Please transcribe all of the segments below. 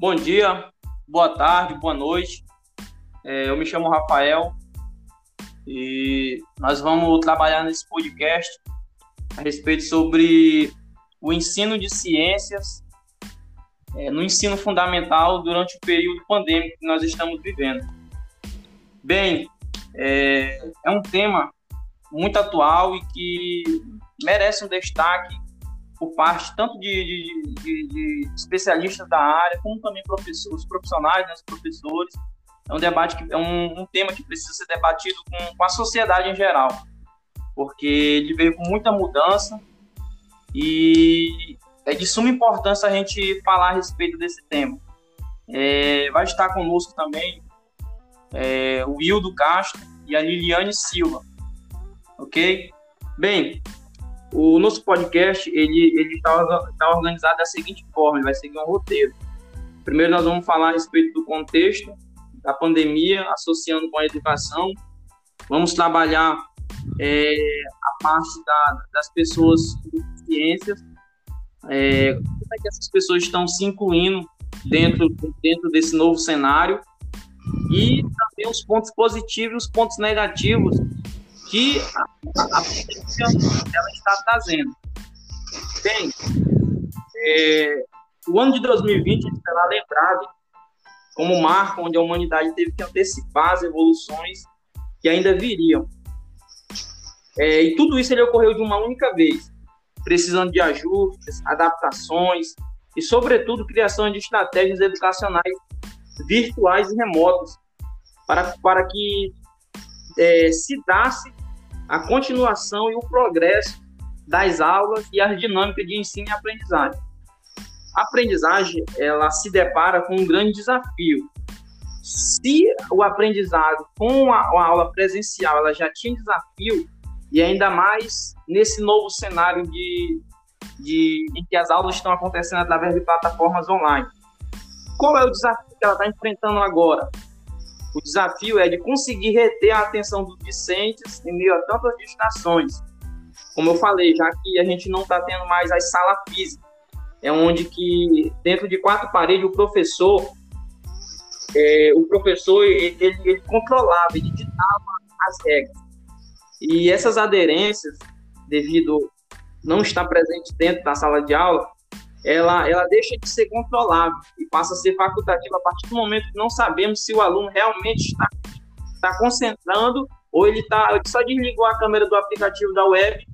Bom dia, boa tarde, boa noite. É, eu me chamo Rafael e nós vamos trabalhar nesse podcast a respeito sobre o ensino de ciências é, no ensino fundamental durante o período pandêmico que nós estamos vivendo. Bem, é, é um tema muito atual e que merece um destaque por parte tanto de, de, de, de especialistas da área, como também professores, profissionais, né, os professores. É um debate que é um, um tema que precisa ser debatido com, com, a sociedade em geral, porque ele veio com muita mudança e é de suma importância a gente falar a respeito desse tema. É, vai estar conosco também é, o Wildo Castro e a Liliane Silva, ok? Bem, o nosso podcast ele ele está tá organizado da seguinte forma, ele vai seguir um roteiro. Primeiro nós vamos falar a respeito do contexto da pandemia, associando com a educação. Vamos trabalhar é, a parte da, das pessoas de ciências, é, como é que essas pessoas estão se incluindo dentro, dentro desse novo cenário e também os pontos positivos e os pontos negativos que a, a política ela está trazendo. Bem, é, o ano de 2020 será lembrado como marco onde a humanidade teve que antecipar as evoluções que ainda viriam. É, e tudo isso ele ocorreu de uma única vez, precisando de ajustes, adaptações e, sobretudo, criação de estratégias educacionais virtuais e remotas para, para que é, se dasse a continuação e o progresso das aulas e as dinâmicas de ensino e aprendizagem. A aprendizagem ela se depara com um grande desafio. Se o aprendizado com a, a aula presencial ela já tinha desafio e ainda mais nesse novo cenário de, de em que as aulas estão acontecendo através de plataformas online. Qual é o desafio que ela está enfrentando agora? O desafio é de conseguir reter a atenção dos discentes em meio a tantas distrações. Como eu falei, já que a gente não está tendo mais as salas físicas, é onde que dentro de quatro paredes o professor, é, o professor ele, ele controlava, ele ditava as regras. E essas aderências, devido não estar presente dentro da sala de aula, ela, ela deixa de ser controlável e passa a ser facultativa a partir do momento que não sabemos se o aluno realmente está, está concentrando ou ele está só desligou a câmera do aplicativo da web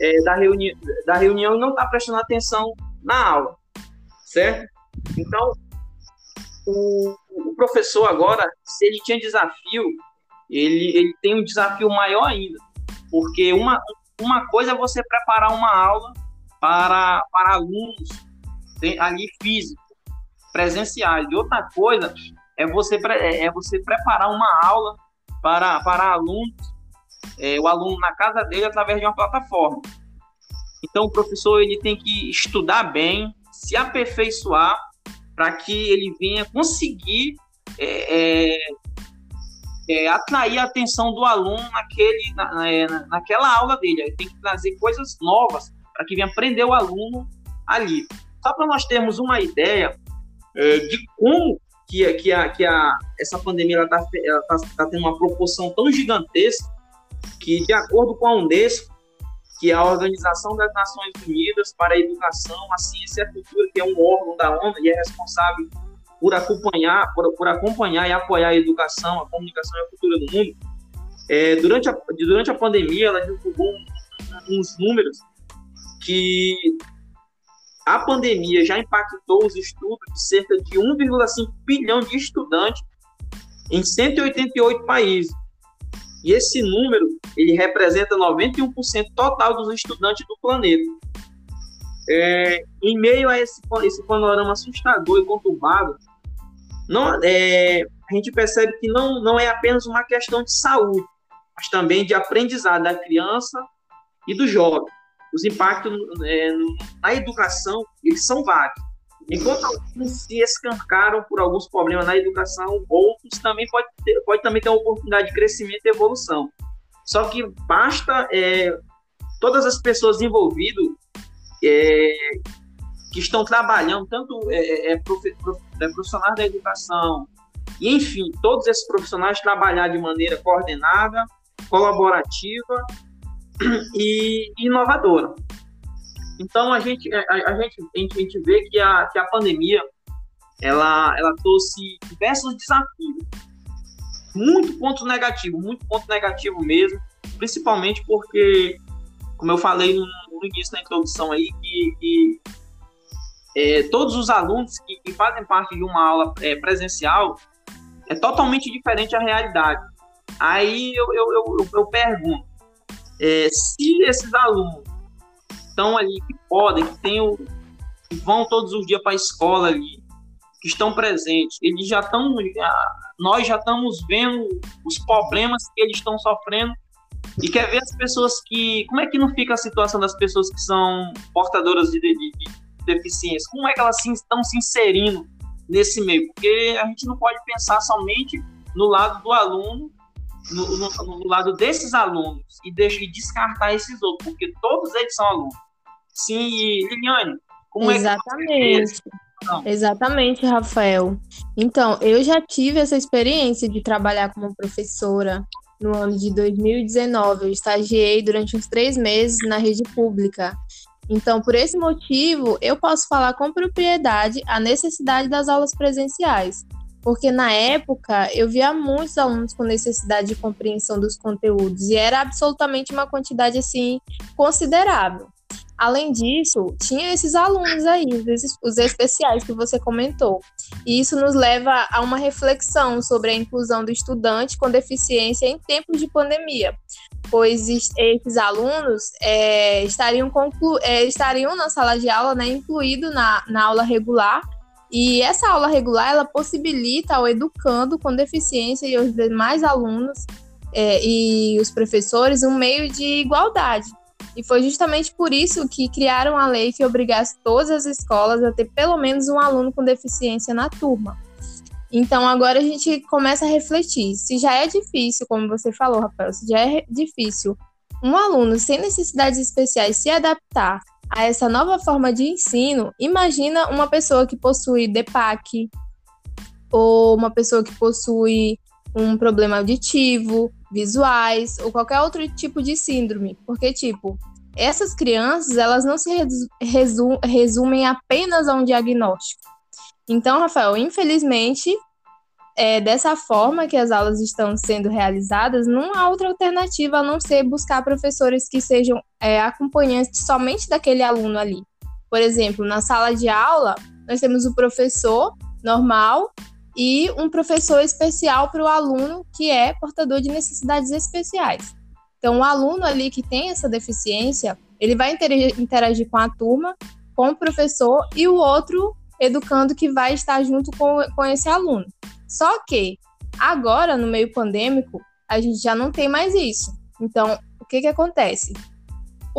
é, da, reuni da reunião e não está prestando atenção na aula, certo? Então, o, o, professor agora, se ele tinha desafio, ele, ele tem um desafio maior ainda, porque uma, uma coisa é você preparar uma aula para, para alunos ali físico, presenciais. E outra coisa é você, é, é você preparar uma aula para, para alunos, é, o aluno na casa dele através de uma plataforma. Então o professor ele tem que estudar bem, se aperfeiçoar para que ele venha conseguir é, é, é, atrair a atenção do aluno naquele, na, é, naquela aula dele. Ele tem que trazer coisas novas para que venha aprender o aluno ali. Só para nós termos uma ideia é, de como que, que, a, que a, essa pandemia está tá, tá tendo uma proporção tão gigantesca que, de acordo com a Unesco, que é a Organização das Nações Unidas para a Educação, a Ciência e a Cultura, que é um órgão da ONU e é responsável por acompanhar, por, por acompanhar e apoiar a educação, a comunicação e a cultura do mundo, é, durante, a, durante a pandemia, ela divulgou uns números que a pandemia já impactou os estudos de cerca de 1,5 bilhão de estudantes em 188 países. E esse número, ele representa 91% total dos estudantes do planeta. É, em meio a esse, esse panorama assustador e conturbado, não, é, a gente percebe que não, não é apenas uma questão de saúde, mas também de aprendizado da criança e do jovem. Os impactos é, na educação, eles são vários. Enquanto alguns se escancaram por alguns problemas na educação, outros também pode, ter, pode também ter uma oportunidade de crescimento e evolução. Só que basta é, todas as pessoas envolvidas é, que estão trabalhando, tanto é, é, é, é profissionais da educação, e enfim, todos esses profissionais trabalhar de maneira coordenada, colaborativa e inovadora. Então a gente, a, a gente, a gente, vê que a, que a pandemia ela, ela trouxe diversos desafios. Muito ponto negativo, muito ponto negativo mesmo, principalmente porque, como eu falei no, no início da introdução aí, que, que é, todos os alunos que, que, fazem parte de uma aula é, presencial é totalmente diferente a realidade. Aí eu, eu, eu, eu pergunto, é, se esses alunos estão ali, que podem, que, tem o, que vão todos os dias para a escola ali, que estão presentes, eles já estão, nós já estamos vendo os problemas que eles estão sofrendo. E quer ver as pessoas que, como é que não fica a situação das pessoas que são portadoras de, de, de deficiência, como é que elas se, estão se inserindo nesse meio, porque a gente não pode pensar somente no lado do aluno, no, no, no lado desses alunos e, deixar, e descartar esses outros, porque todos eles são alunos. Sim, Liliane, como Exatamente. é que não. Exatamente, Rafael. Então, eu já tive essa experiência de trabalhar como professora no ano de 2019. Eu estagiei durante uns três meses na rede pública. Então, por esse motivo, eu posso falar com propriedade a necessidade das aulas presenciais, porque na época eu via muitos alunos com necessidade de compreensão dos conteúdos e era absolutamente uma quantidade assim considerável. Além disso, tinha esses alunos aí, os especiais que você comentou. E isso nos leva a uma reflexão sobre a inclusão do estudante com deficiência em tempos de pandemia, pois esses alunos é, estariam, é, estariam na sala de aula, né, incluído na, na aula regular, e essa aula regular ela possibilita ao educando com deficiência e os demais alunos é, e os professores um meio de igualdade e foi justamente por isso que criaram a lei que obrigasse todas as escolas a ter pelo menos um aluno com deficiência na turma. Então agora a gente começa a refletir. Se já é difícil, como você falou, Rafael, se já é difícil um aluno sem necessidades especiais se adaptar a essa nova forma de ensino, imagina uma pessoa que possui DEPAC, ou uma pessoa que possui um problema auditivo, visuais ou qualquer outro tipo de síndrome, porque tipo, essas crianças, elas não se resu resumem apenas a um diagnóstico. Então, Rafael, infelizmente, é dessa forma que as aulas estão sendo realizadas, não há outra alternativa a não ser buscar professores que sejam é, acompanhantes somente daquele aluno ali. Por exemplo, na sala de aula, nós temos o professor normal e um professor especial para o aluno que é portador de necessidades especiais. Então, o aluno ali que tem essa deficiência, ele vai interagir com a turma, com o professor e o outro educando que vai estar junto com, com esse aluno. Só que agora, no meio pandêmico, a gente já não tem mais isso. Então, o que, que acontece?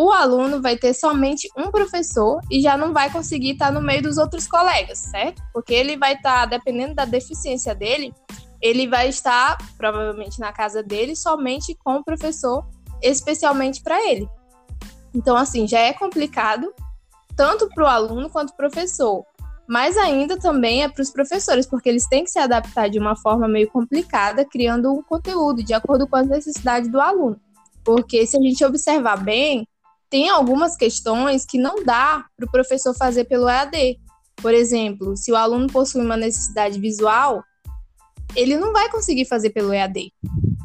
o aluno vai ter somente um professor e já não vai conseguir estar no meio dos outros colegas, certo? Porque ele vai estar, dependendo da deficiência dele, ele vai estar provavelmente na casa dele somente com o professor, especialmente para ele. Então, assim, já é complicado tanto para o aluno quanto para o professor. Mas ainda também é para os professores, porque eles têm que se adaptar de uma forma meio complicada, criando um conteúdo de acordo com as necessidades do aluno. Porque se a gente observar bem, tem algumas questões que não dá para o professor fazer pelo EAD. Por exemplo, se o aluno possui uma necessidade visual, ele não vai conseguir fazer pelo EAD.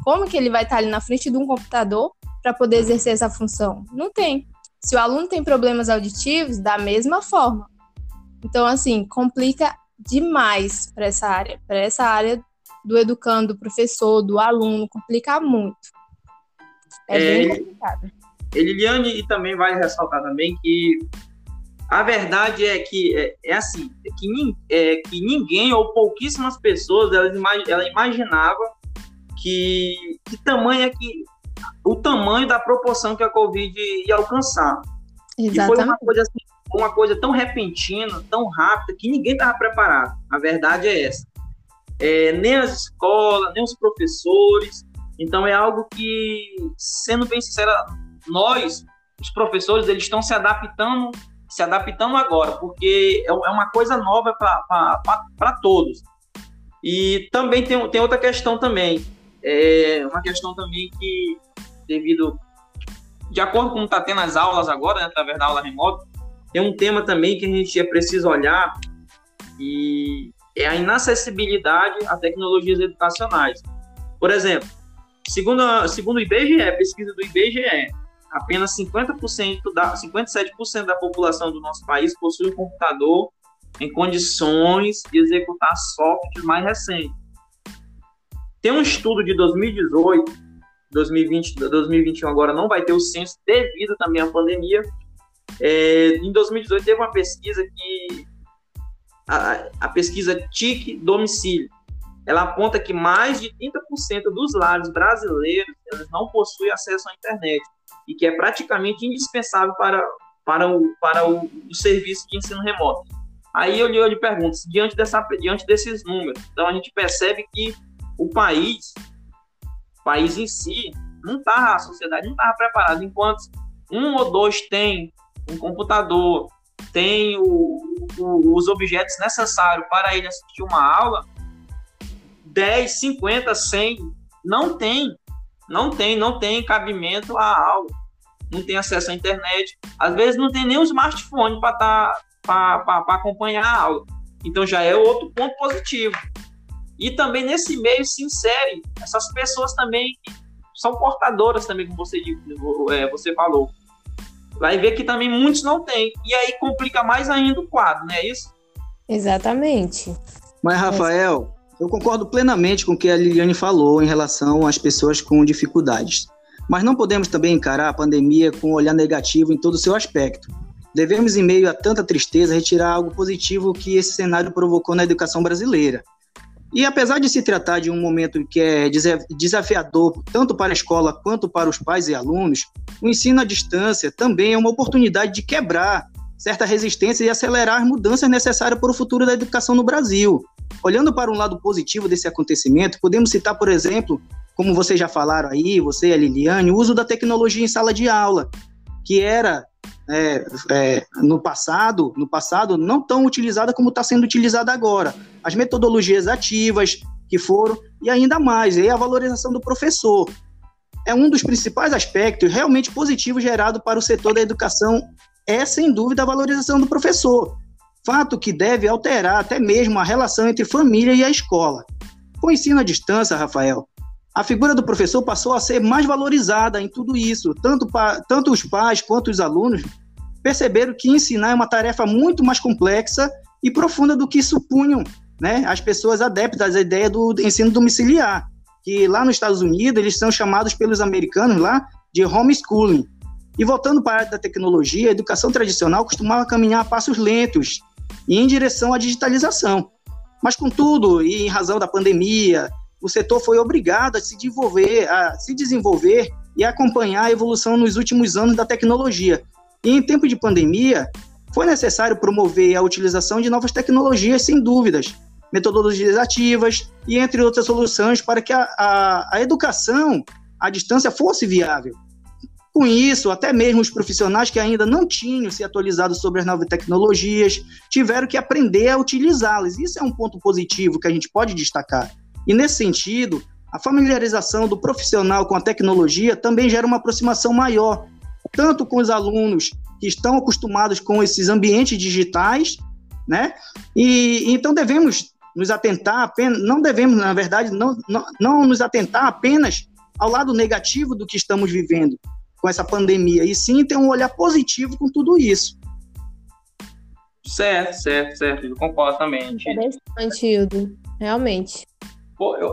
Como que ele vai estar ali na frente de um computador para poder exercer essa função? Não tem. Se o aluno tem problemas auditivos, da mesma forma. Então, assim, complica demais para essa área, para essa área do educando, do professor, do aluno, complica muito. É, é bem complicado. Liliane e também vai ressaltar também que a verdade é que é, é assim, é que, é, que ninguém ou pouquíssimas pessoas ela, ela imaginava que, que tamanho é que o tamanho da proporção que a Covid ia alcançar. Exatamente. E foi uma coisa assim, uma coisa tão repentina, tão rápida, que ninguém estava preparado. A verdade é essa. É, nem as escolas, nem os professores. Então é algo que, sendo bem sincera, nós, os professores, eles estão se adaptando se adaptando agora, porque é, é uma coisa nova para todos. E também tem, tem outra questão também, é uma questão também que, devido, de acordo com está tendo as aulas agora, né, através da aula remota, tem um tema também que a gente é preciso olhar e é a inacessibilidade a tecnologias educacionais. Por exemplo, segundo, segundo o IBGE, pesquisa do IBGE, apenas 50% da, 57% da população do nosso país possui um computador em condições de executar software mais recente. Tem um estudo de 2018, 2020, 2021 agora não vai ter o censo devido também à pandemia. É, em 2018 teve uma pesquisa que a, a pesquisa TIC domicílio, ela aponta que mais de 30% dos lares brasileiros eles não possuem acesso à internet e que é praticamente indispensável para, para, o, para o, o serviço de ensino remoto. Aí eu lhe, eu lhe pergunto, diante, dessa, diante desses números, então a gente percebe que o país, o país em si, não está, a sociedade não estava preparada, enquanto um ou dois tem um computador, tem o, o, os objetos necessários para ele assistir uma aula, 10, 50, 100 não tem, não tem, não tem cabimento à aula, não tem acesso à internet, às vezes não tem nem um smartphone para tá, acompanhar a aula. Então já é outro ponto positivo. E também nesse meio se insere essas pessoas também que são portadoras também, como você, é, você falou vai ver que também muitos não têm. E aí complica mais ainda o quadro, não é isso? Exatamente. Mas, Rafael, eu concordo plenamente com o que a Liliane falou em relação às pessoas com dificuldades. Mas não podemos também encarar a pandemia com um olhar negativo em todo o seu aspecto. Devemos, em meio a tanta tristeza, retirar algo positivo que esse cenário provocou na educação brasileira. E apesar de se tratar de um momento que é desafiador tanto para a escola quanto para os pais e alunos, o ensino à distância também é uma oportunidade de quebrar certa resistência e acelerar as mudanças necessárias para o futuro da educação no Brasil. Olhando para um lado positivo desse acontecimento, podemos citar, por exemplo, como vocês já falaram aí, você e a Liliane, o uso da tecnologia em sala de aula, que era é, é, no passado, no passado não tão utilizada como está sendo utilizada agora. As metodologias ativas que foram e ainda mais, e a valorização do professor. É um dos principais aspectos realmente positivos gerado para o setor da educação é sem dúvida a valorização do professor. Fato que deve alterar até mesmo a relação entre família e a escola. Com o ensino à distância, Rafael, a figura do professor passou a ser mais valorizada em tudo isso. Tanto, pa, tanto os pais quanto os alunos perceberam que ensinar é uma tarefa muito mais complexa e profunda do que supunham né, as pessoas adeptas à ideia do ensino domiciliar, que lá nos Estados Unidos eles são chamados pelos americanos lá de homeschooling. E voltando para a área da tecnologia, a educação tradicional costumava caminhar a passos lentos e em direção à digitalização. Mas, contudo, e em razão da pandemia, o setor foi obrigado a se desenvolver, a se desenvolver e acompanhar a evolução nos últimos anos da tecnologia. E em tempo de pandemia, foi necessário promover a utilização de novas tecnologias, sem dúvidas, metodologias ativas e entre outras soluções para que a, a, a educação à distância fosse viável. Com isso, até mesmo os profissionais que ainda não tinham se atualizado sobre as novas tecnologias tiveram que aprender a utilizá-las. Isso é um ponto positivo que a gente pode destacar. E nesse sentido, a familiarização do profissional com a tecnologia também gera uma aproximação maior, tanto com os alunos que estão acostumados com esses ambientes digitais, né? E então devemos nos atentar apenas, não devemos, na verdade, não, não, não nos atentar apenas ao lado negativo do que estamos vivendo com essa pandemia, e sim ter um olhar positivo com tudo isso. Certo, certo, certo. Eu concordo também. Interessante, Hildo. Realmente.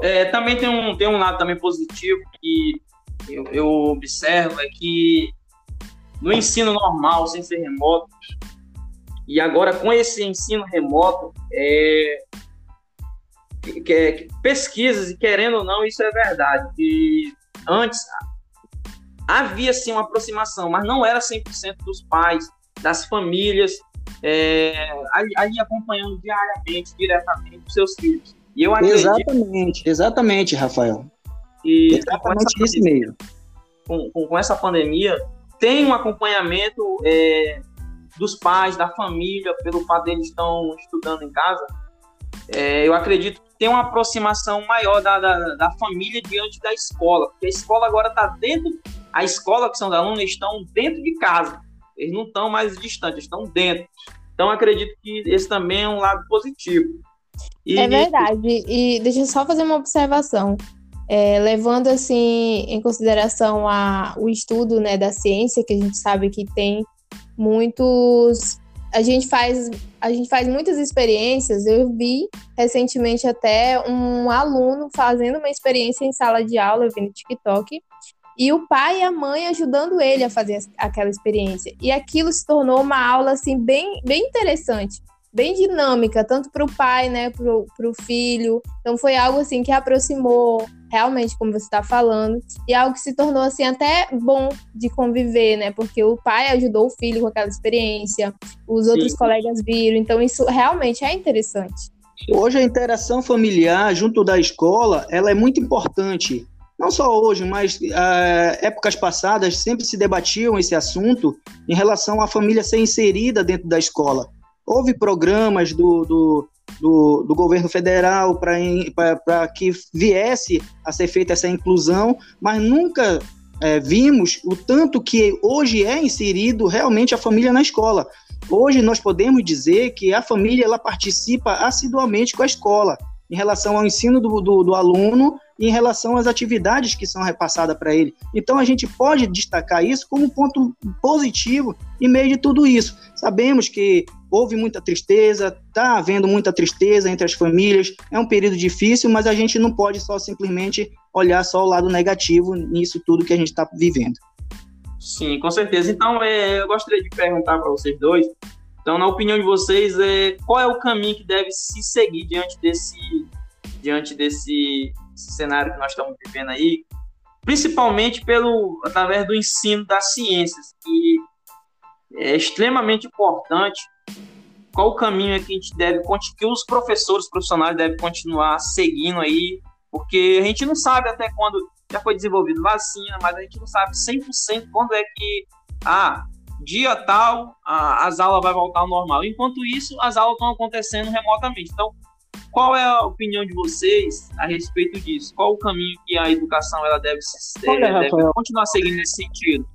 É, também tem um, tem um lado também positivo que eu, eu observo é que no ensino normal, sem ser remoto, e agora com esse ensino remoto, é, que, é, que, pesquisas, e querendo ou não, isso é verdade, que antes havia sim uma aproximação, mas não era 100% dos pais, das famílias, é, ali acompanhando diariamente, diretamente os seus filhos. E eu acredito... Exatamente, exatamente, Rafael. E exatamente isso mesmo. Com, com, com, essa pandemia, tem um acompanhamento é, dos pais, da família, pelo fato deles estão estudando em casa, é, eu acredito que tem uma aproximação maior da, da, da família diante da escola, porque a escola agora está dentro, a escola que são os alunos estão dentro de casa, eles não estão mais distantes, estão dentro. Então acredito que esse também é um lado positivo. E... É verdade. E deixa eu só fazer uma observação. É, levando assim em consideração a, o estudo né, da ciência, que a gente sabe que tem muitos. A gente faz, a gente faz muitas experiências. Eu vi recentemente até um aluno fazendo uma experiência em sala de aula, eu vi no TikTok, e o pai e a mãe ajudando ele a fazer aquela experiência. E aquilo se tornou uma aula assim bem, bem interessante, bem dinâmica, tanto para o pai, né, para o filho. Então foi algo assim que aproximou realmente, como você está falando, e algo que se tornou assim até bom de conviver, né? Porque o pai ajudou o filho com aquela experiência, os outros Sim. colegas viram, então isso realmente é interessante. Hoje a interação familiar junto da escola, ela é muito importante. Não só hoje, mas uh, épocas passadas sempre se debatiam esse assunto em relação à família ser inserida dentro da escola. Houve programas do, do, do, do governo federal para que viesse a ser feita essa inclusão, mas nunca é, vimos o tanto que hoje é inserido realmente a família na escola. Hoje nós podemos dizer que a família ela participa assiduamente com a escola em relação ao ensino do, do, do aluno e em relação às atividades que são repassadas para ele. Então a gente pode destacar isso como ponto positivo em meio de tudo isso. Sabemos que houve muita tristeza, está havendo muita tristeza entre as famílias, é um período difícil, mas a gente não pode só simplesmente olhar só o lado negativo nisso tudo que a gente está vivendo. Sim, com certeza. Então, é, eu gostaria de perguntar para vocês dois. Então, na opinião de vocês, é, qual é o caminho que deve se seguir diante desse, diante desse cenário que nós estamos vivendo aí, principalmente pelo através do ensino das ciências, que é extremamente importante qual o caminho é que a gente deve, que os professores profissionais devem continuar seguindo aí, porque a gente não sabe até quando já foi desenvolvido vacina, mas a gente não sabe 100% quando é que, ah, dia tal, a, as aulas vai voltar ao normal. Enquanto isso, as aulas estão acontecendo remotamente. Então, qual é a opinião de vocês a respeito disso? Qual o caminho que a educação ela deve, Olha, deve continuar seguindo nesse sentido?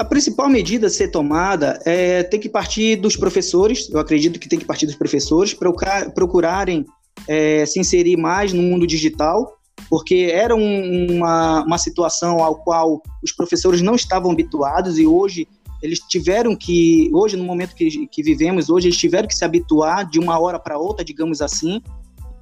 A principal medida a ser tomada é ter que partir dos professores, eu acredito que tem que partir dos professores, procurar, procurarem é, se inserir mais no mundo digital, porque era um, uma, uma situação ao qual os professores não estavam habituados e hoje eles tiveram que, hoje no momento que, que vivemos, hoje eles tiveram que se habituar de uma hora para outra, digamos assim,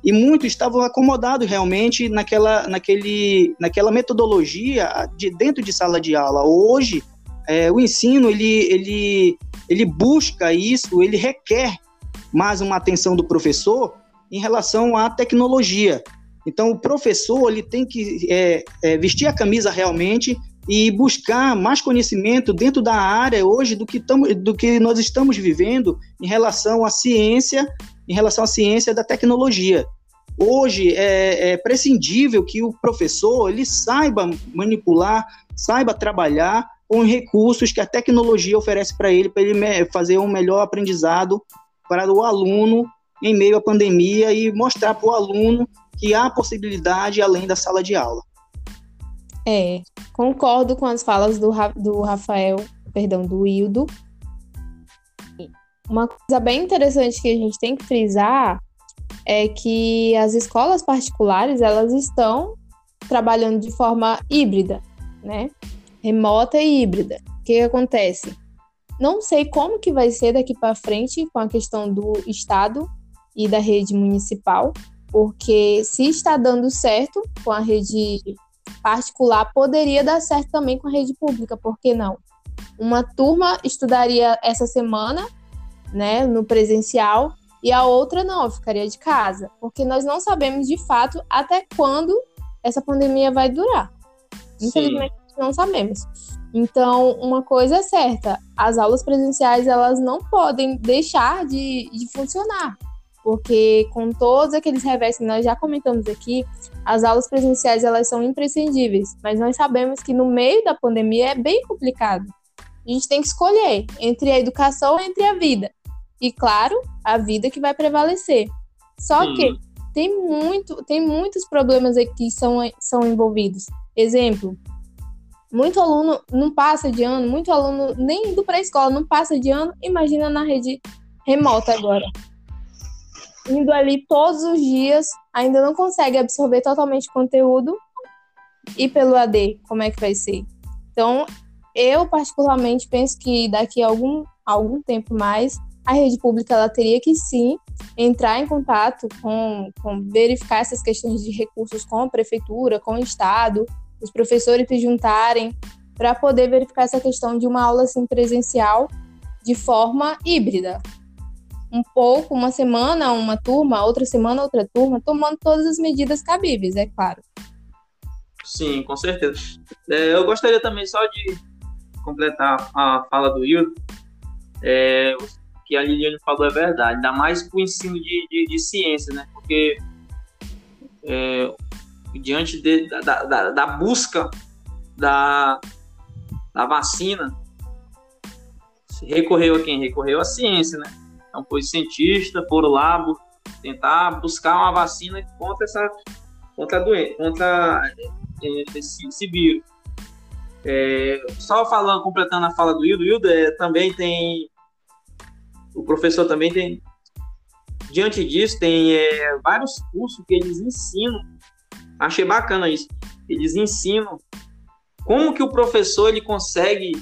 e muitos estavam acomodados realmente naquela, naquele, naquela metodologia de dentro de sala de aula. Hoje, é, o ensino ele, ele, ele busca isso, ele requer mais uma atenção do professor em relação à tecnologia. Então, o professor ele tem que é, é, vestir a camisa realmente e buscar mais conhecimento dentro da área hoje do que, tamo, do que nós estamos vivendo em relação à ciência, em relação à ciência da tecnologia. Hoje é, é prescindível que o professor ele saiba manipular, saiba trabalhar com os recursos que a tecnologia oferece para ele, para ele fazer um melhor aprendizado para o aluno em meio à pandemia e mostrar para o aluno que há possibilidade além da sala de aula. É, concordo com as falas do, do Rafael, perdão, do Hildo. Uma coisa bem interessante que a gente tem que frisar é que as escolas particulares, elas estão trabalhando de forma híbrida, né? Remota e híbrida. O que, que acontece? Não sei como que vai ser daqui para frente com a questão do estado e da rede municipal, porque se está dando certo com a rede particular, poderia dar certo também com a rede pública, por que não? Uma turma estudaria essa semana, né, no presencial, e a outra não, ficaria de casa, porque nós não sabemos de fato até quando essa pandemia vai durar. Infelizmente, não sabemos. Então, uma coisa é certa, as aulas presenciais elas não podem deixar de, de funcionar, porque com todos aqueles revés que nós já comentamos aqui, as aulas presenciais elas são imprescindíveis, mas nós sabemos que no meio da pandemia é bem complicado. A gente tem que escolher entre a educação ou entre a vida. E claro, a vida que vai prevalecer. Só Sim. que tem muito, tem muitos problemas aqui que são, são envolvidos. Exemplo, muito aluno não passa de ano, muito aluno nem indo para a escola não passa de ano, imagina na rede remota agora. Indo ali todos os dias, ainda não consegue absorver totalmente o conteúdo. E pelo AD, como é que vai ser? Então, eu particularmente penso que daqui a algum, algum tempo mais, a rede pública ela teria que sim entrar em contato com, com verificar essas questões de recursos com a prefeitura, com o estado, os professores se juntarem para poder verificar essa questão de uma aula assim presencial de forma híbrida. Um pouco, uma semana, uma turma, outra semana, outra turma, tomando todas as medidas cabíveis, é claro. Sim, com certeza. É, eu gostaria também só de completar a fala do Hildo, é, que a Liliane falou é verdade, ainda mais com o ensino de, de, de ciência, né? Porque é, diante de, da, da, da, busca da, da vacina, recorreu a quem? Recorreu à ciência, né? Então foi cientista, foram lá tentar buscar uma vacina contra essa contra a doença, contra é, esse, esse vírus. É, só falando, completando a fala do Hildo, Hildo é, também tem. O professor também tem. Diante disso, tem é, vários cursos que eles ensinam. Achei bacana isso. Eles ensinam como que o professor ele consegue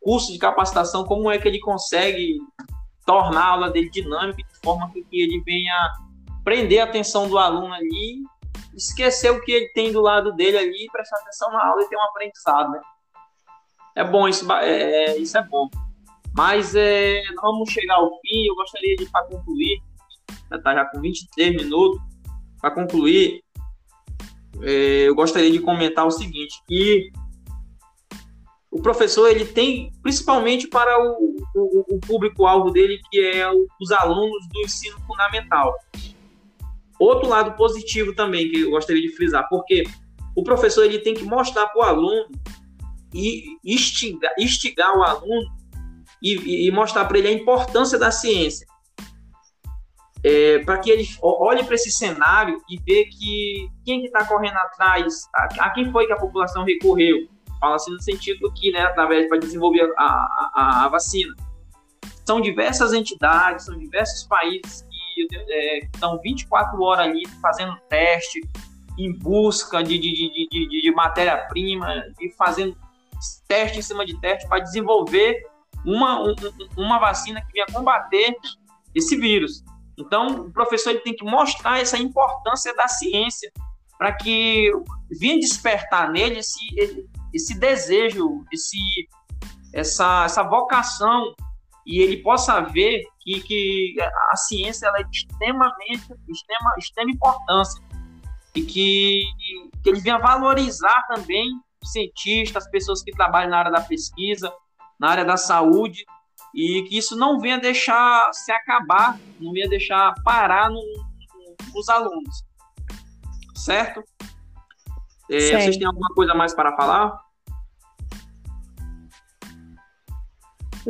curso de capacitação, como é que ele consegue tornar a aula dele dinâmica de forma que ele venha prender a atenção do aluno ali, esquecer o que ele tem do lado dele ali, prestar atenção na aula e ter um aprendizado, né? é bom, isso é, é, isso é bom. Mas é, vamos chegar ao fim, eu gostaria de, para concluir, já tá já com 23 minutos, para concluir, eu gostaria de comentar o seguinte, que o professor ele tem, principalmente para o, o, o público-alvo dele, que é os alunos do ensino fundamental. Outro lado positivo também, que eu gostaria de frisar, porque o professor ele tem que mostrar para o aluno e instigar, instigar o aluno e, e mostrar para ele a importância da ciência. É, para que ele olhe para esse cenário e veja que quem está correndo atrás, a, a, quem foi que a população recorreu. Fala assim no sentido que, né, através para desenvolver a, a, a, vacina. São diversas entidades, são diversos países que é, estão 24 horas ali fazendo teste, em busca de, de, de, de, de matéria-prima, e fazendo teste em cima de teste para desenvolver uma, um, uma vacina que venha combater esse vírus. Então, o professor ele tem que mostrar essa importância da ciência para que venha despertar nele esse, esse desejo, esse, essa, essa vocação. E ele possa ver que, que a ciência ela é de extremamente, extrema, extrema importância. E que, que ele venha valorizar também cientistas, pessoas que trabalham na área da pesquisa, na área da saúde, e que isso não venha deixar se acabar, não venha deixar parar no, no, nos alunos. Certo? É, vocês têm alguma coisa mais para falar?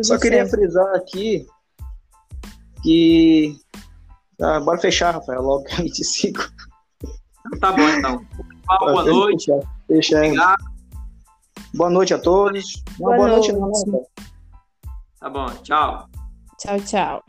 Só queria frisar aqui que. Ah, bora fechar, Rafael, logo 25. Tá bom, então. Boa noite. Fechar. Obrigado. Boa noite a todos. Boa, boa noite. noite. Tá bom, tchau. Tchau, tchau.